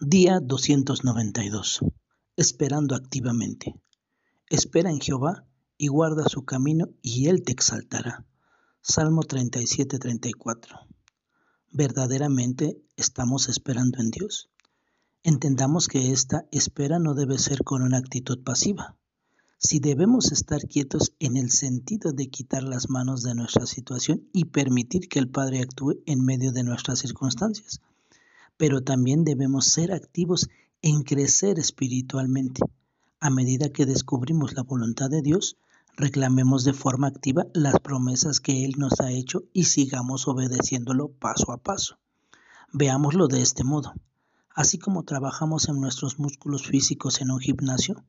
Día 292. Esperando activamente. Espera en Jehová y guarda su camino y él te exaltará. Salmo 37-34. ¿Verdaderamente estamos esperando en Dios? Entendamos que esta espera no debe ser con una actitud pasiva. Si debemos estar quietos en el sentido de quitar las manos de nuestra situación y permitir que el Padre actúe en medio de nuestras circunstancias pero también debemos ser activos en crecer espiritualmente. A medida que descubrimos la voluntad de Dios, reclamemos de forma activa las promesas que Él nos ha hecho y sigamos obedeciéndolo paso a paso. Veámoslo de este modo. Así como trabajamos en nuestros músculos físicos en un gimnasio,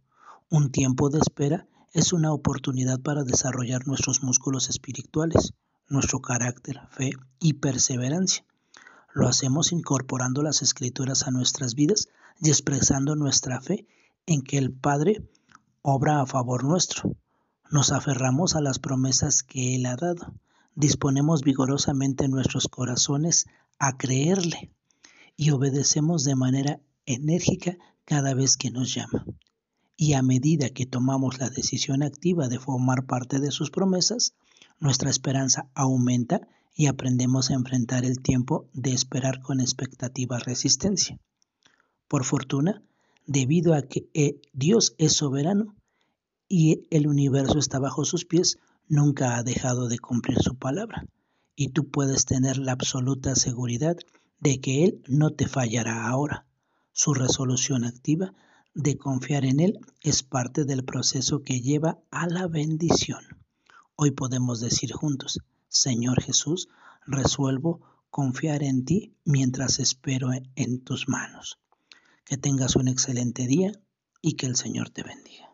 un tiempo de espera es una oportunidad para desarrollar nuestros músculos espirituales, nuestro carácter, fe y perseverancia. Lo hacemos incorporando las escrituras a nuestras vidas y expresando nuestra fe en que el Padre obra a favor nuestro. Nos aferramos a las promesas que Él ha dado. Disponemos vigorosamente nuestros corazones a creerle y obedecemos de manera enérgica cada vez que nos llama. Y a medida que tomamos la decisión activa de formar parte de sus promesas, nuestra esperanza aumenta y aprendemos a enfrentar el tiempo de esperar con expectativa resistencia. Por fortuna, debido a que eh, Dios es soberano y el universo está bajo sus pies, nunca ha dejado de cumplir su palabra. Y tú puedes tener la absoluta seguridad de que Él no te fallará ahora. Su resolución activa de confiar en Él es parte del proceso que lleva a la bendición. Hoy podemos decir juntos, Señor Jesús, resuelvo confiar en ti mientras espero en tus manos. Que tengas un excelente día y que el Señor te bendiga.